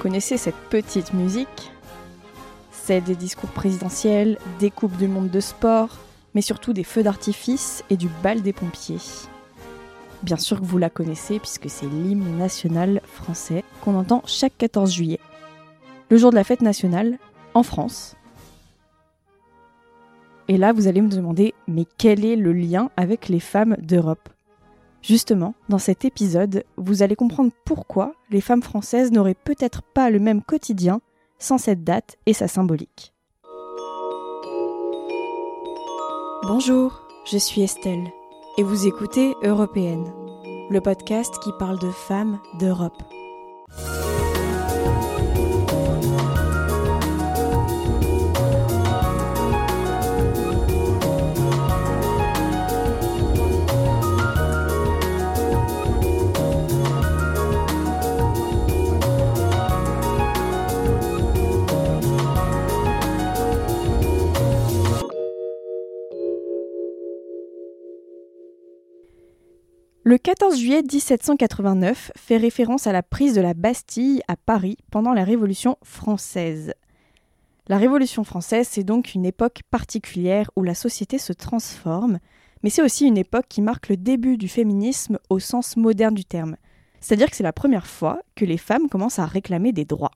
connaissez cette petite musique Celle des discours présidentiels, des coupes du monde de sport, mais surtout des feux d'artifice et du bal des pompiers. Bien sûr que vous la connaissez puisque c'est l'hymne national français qu'on entend chaque 14 juillet. Le jour de la fête nationale, en France. Et là, vous allez me demander, mais quel est le lien avec les femmes d'Europe? Justement, dans cet épisode, vous allez comprendre pourquoi les femmes françaises n'auraient peut-être pas le même quotidien sans cette date et sa symbolique. Bonjour, je suis Estelle et vous écoutez Européenne, le podcast qui parle de femmes d'Europe. Le 14 juillet 1789 fait référence à la prise de la Bastille à Paris pendant la Révolution française. La Révolution française, c'est donc une époque particulière où la société se transforme, mais c'est aussi une époque qui marque le début du féminisme au sens moderne du terme. C'est-à-dire que c'est la première fois que les femmes commencent à réclamer des droits.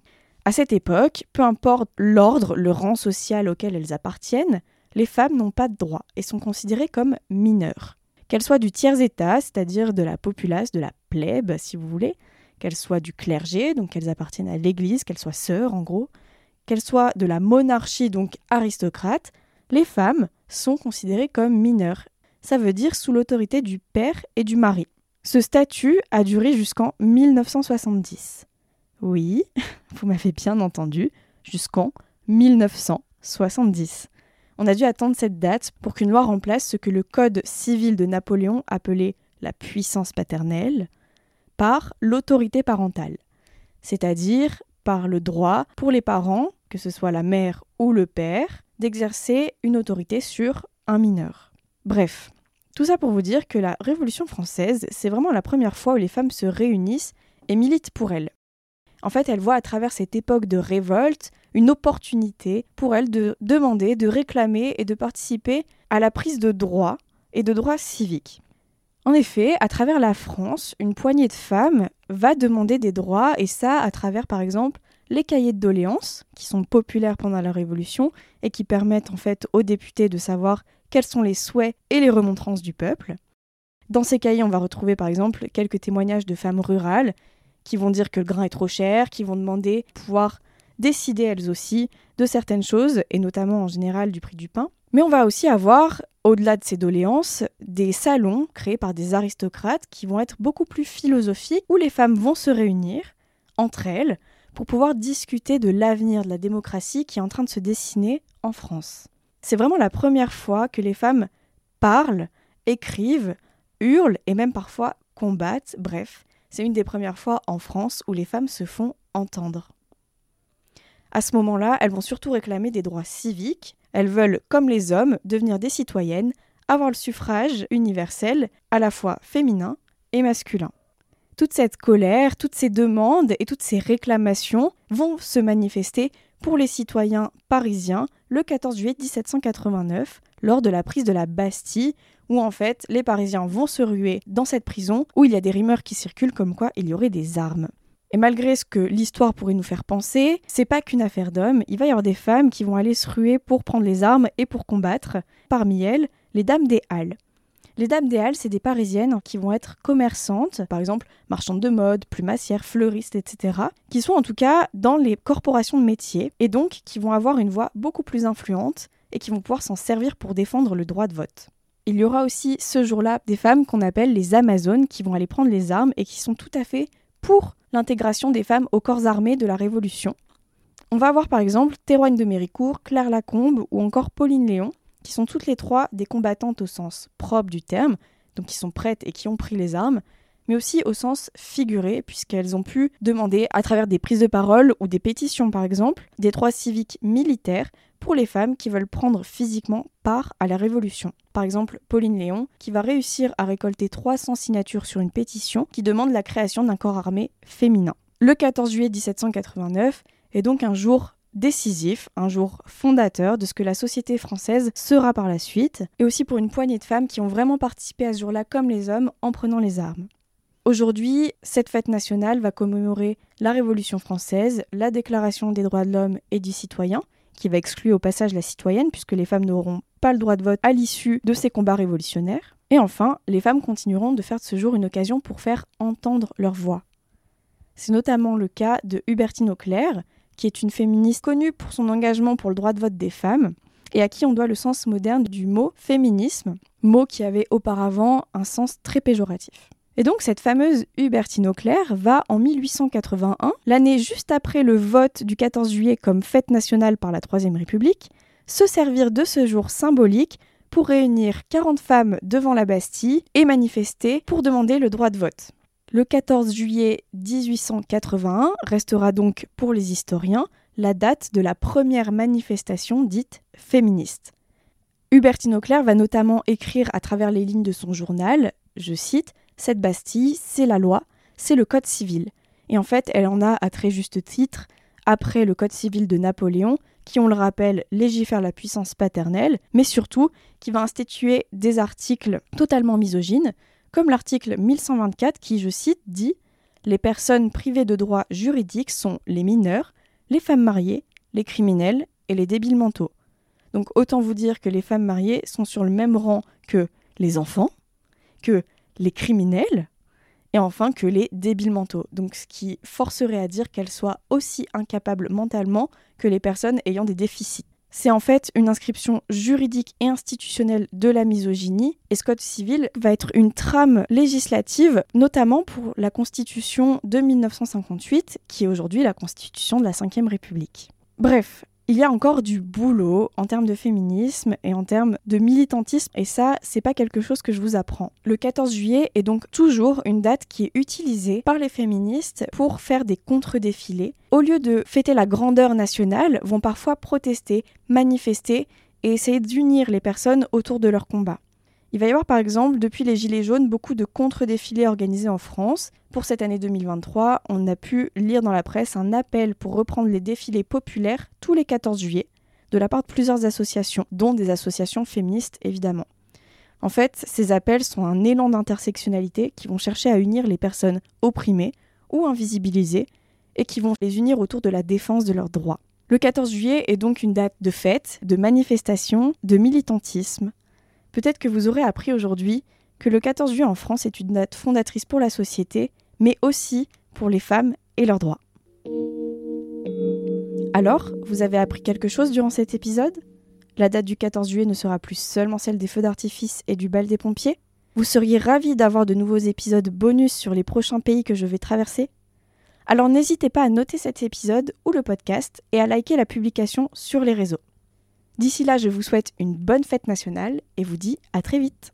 À cette époque, peu importe l'ordre, le rang social auquel elles appartiennent, les femmes n'ont pas de droits et sont considérées comme mineures qu'elles soient du tiers-état, c'est-à-dire de la populace, de la plèbe, si vous voulez, qu'elles soient du clergé, donc qu'elles appartiennent à l'Église, qu'elles soient sœurs en gros, qu'elles soient de la monarchie, donc aristocrate, les femmes sont considérées comme mineures. Ça veut dire sous l'autorité du père et du mari. Ce statut a duré jusqu'en 1970. Oui, vous m'avez bien entendu, jusqu'en 1970. On a dû attendre cette date pour qu'une loi remplace ce que le Code civil de Napoléon appelait la puissance paternelle par l'autorité parentale, c'est-à-dire par le droit pour les parents, que ce soit la mère ou le père, d'exercer une autorité sur un mineur. Bref, tout ça pour vous dire que la Révolution française, c'est vraiment la première fois où les femmes se réunissent et militent pour elles. En fait, elles voient à travers cette époque de révolte une opportunité pour elles de demander, de réclamer et de participer à la prise de droits et de droits civiques. En effet, à travers la France, une poignée de femmes va demander des droits, et ça à travers par exemple les cahiers de doléances, qui sont populaires pendant la Révolution et qui permettent en fait aux députés de savoir quels sont les souhaits et les remontrances du peuple. Dans ces cahiers, on va retrouver par exemple quelques témoignages de femmes rurales qui vont dire que le grain est trop cher, qui vont demander pouvoir décider elles aussi de certaines choses, et notamment en général du prix du pain. Mais on va aussi avoir, au-delà de ces doléances, des salons créés par des aristocrates qui vont être beaucoup plus philosophiques, où les femmes vont se réunir entre elles pour pouvoir discuter de l'avenir de la démocratie qui est en train de se dessiner en France. C'est vraiment la première fois que les femmes parlent, écrivent, hurlent et même parfois combattent, bref, c'est une des premières fois en France où les femmes se font entendre. À ce moment-là, elles vont surtout réclamer des droits civiques. Elles veulent, comme les hommes, devenir des citoyennes, avoir le suffrage universel, à la fois féminin et masculin. Toute cette colère, toutes ces demandes et toutes ces réclamations vont se manifester pour les citoyens parisiens le 14 juillet 1789, lors de la prise de la Bastille, où en fait les Parisiens vont se ruer dans cette prison, où il y a des rumeurs qui circulent comme quoi il y aurait des armes. Et malgré ce que l'histoire pourrait nous faire penser, c'est pas qu'une affaire d'hommes, il va y avoir des femmes qui vont aller se ruer pour prendre les armes et pour combattre. Parmi elles, les dames des Halles. Les dames des Halles, c'est des Parisiennes qui vont être commerçantes, par exemple marchandes de mode, plumassières, fleuristes, etc., qui sont en tout cas dans les corporations de métiers, et donc qui vont avoir une voix beaucoup plus influente et qui vont pouvoir s'en servir pour défendre le droit de vote. Il y aura aussi ce jour-là des femmes qu'on appelle les Amazones qui vont aller prendre les armes et qui sont tout à fait pour l'intégration des femmes aux corps armés de la Révolution. On va avoir par exemple Théroigne de Méricourt, Claire Lacombe ou encore Pauline Léon, qui sont toutes les trois des combattantes au sens propre du terme, donc qui sont prêtes et qui ont pris les armes, mais aussi au sens figuré, puisqu'elles ont pu demander, à travers des prises de parole ou des pétitions par exemple, des droits civiques militaires pour les femmes qui veulent prendre physiquement part à la Révolution. Par exemple, Pauline Léon, qui va réussir à récolter 300 signatures sur une pétition qui demande la création d'un corps armé féminin. Le 14 juillet 1789 est donc un jour décisif, un jour fondateur de ce que la société française sera par la suite, et aussi pour une poignée de femmes qui ont vraiment participé à ce jour-là comme les hommes en prenant les armes. Aujourd'hui, cette fête nationale va commémorer la Révolution française, la Déclaration des droits de l'homme et du citoyen, qui va exclure au passage la citoyenne, puisque les femmes n'auront pas le droit de vote à l'issue de ces combats révolutionnaires. Et enfin, les femmes continueront de faire de ce jour une occasion pour faire entendre leur voix. C'est notamment le cas de Hubertine Auclair, qui est une féministe connue pour son engagement pour le droit de vote des femmes, et à qui on doit le sens moderne du mot féminisme, mot qui avait auparavant un sens très péjoratif. Et donc cette fameuse Hubertine Auclair va en 1881, l'année juste après le vote du 14 juillet comme fête nationale par la Troisième République, se servir de ce jour symbolique pour réunir 40 femmes devant la Bastille et manifester pour demander le droit de vote. Le 14 juillet 1881 restera donc pour les historiens la date de la première manifestation dite féministe. Hubertine Auclair va notamment écrire à travers les lignes de son journal, je cite, Cette Bastille, c'est la loi, c'est le Code civil. Et en fait, elle en a à très juste titre, après le Code civil de Napoléon, qui, on le rappelle, légifère la puissance paternelle, mais surtout qui va instituer des articles totalement misogynes, comme l'article 1124 qui, je cite, dit Les personnes privées de droits juridiques sont les mineurs, les femmes mariées, les criminels et les débiles mentaux. Donc autant vous dire que les femmes mariées sont sur le même rang que les enfants, que les criminels, et enfin que les débiles mentaux. Donc ce qui forcerait à dire qu'elles soient aussi incapables mentalement que les personnes ayant des déficits. C'est en fait une inscription juridique et institutionnelle de la misogynie, et ce code civil va être une trame législative, notamment pour la Constitution de 1958, qui est aujourd'hui la Constitution de la Ve République. Bref, il y a encore du boulot en termes de féminisme et en termes de militantisme, et ça, c'est pas quelque chose que je vous apprends. Le 14 juillet est donc toujours une date qui est utilisée par les féministes pour faire des contre-défilés. Au lieu de fêter la grandeur nationale, vont parfois protester, manifester et essayer d'unir les personnes autour de leur combat. Il va y avoir par exemple, depuis les Gilets jaunes, beaucoup de contre-défilés organisés en France. Pour cette année 2023, on a pu lire dans la presse un appel pour reprendre les défilés populaires tous les 14 juillet, de la part de plusieurs associations, dont des associations féministes évidemment. En fait, ces appels sont un élan d'intersectionnalité qui vont chercher à unir les personnes opprimées ou invisibilisées et qui vont les unir autour de la défense de leurs droits. Le 14 juillet est donc une date de fête, de manifestation, de militantisme, Peut-être que vous aurez appris aujourd'hui que le 14 juillet en France est une date fondatrice pour la société, mais aussi pour les femmes et leurs droits. Alors, vous avez appris quelque chose durant cet épisode? La date du 14 juillet ne sera plus seulement celle des feux d'artifice et du bal des pompiers? Vous seriez ravis d'avoir de nouveaux épisodes bonus sur les prochains pays que je vais traverser? Alors n'hésitez pas à noter cet épisode ou le podcast et à liker la publication sur les réseaux. D'ici là, je vous souhaite une bonne fête nationale et vous dis à très vite.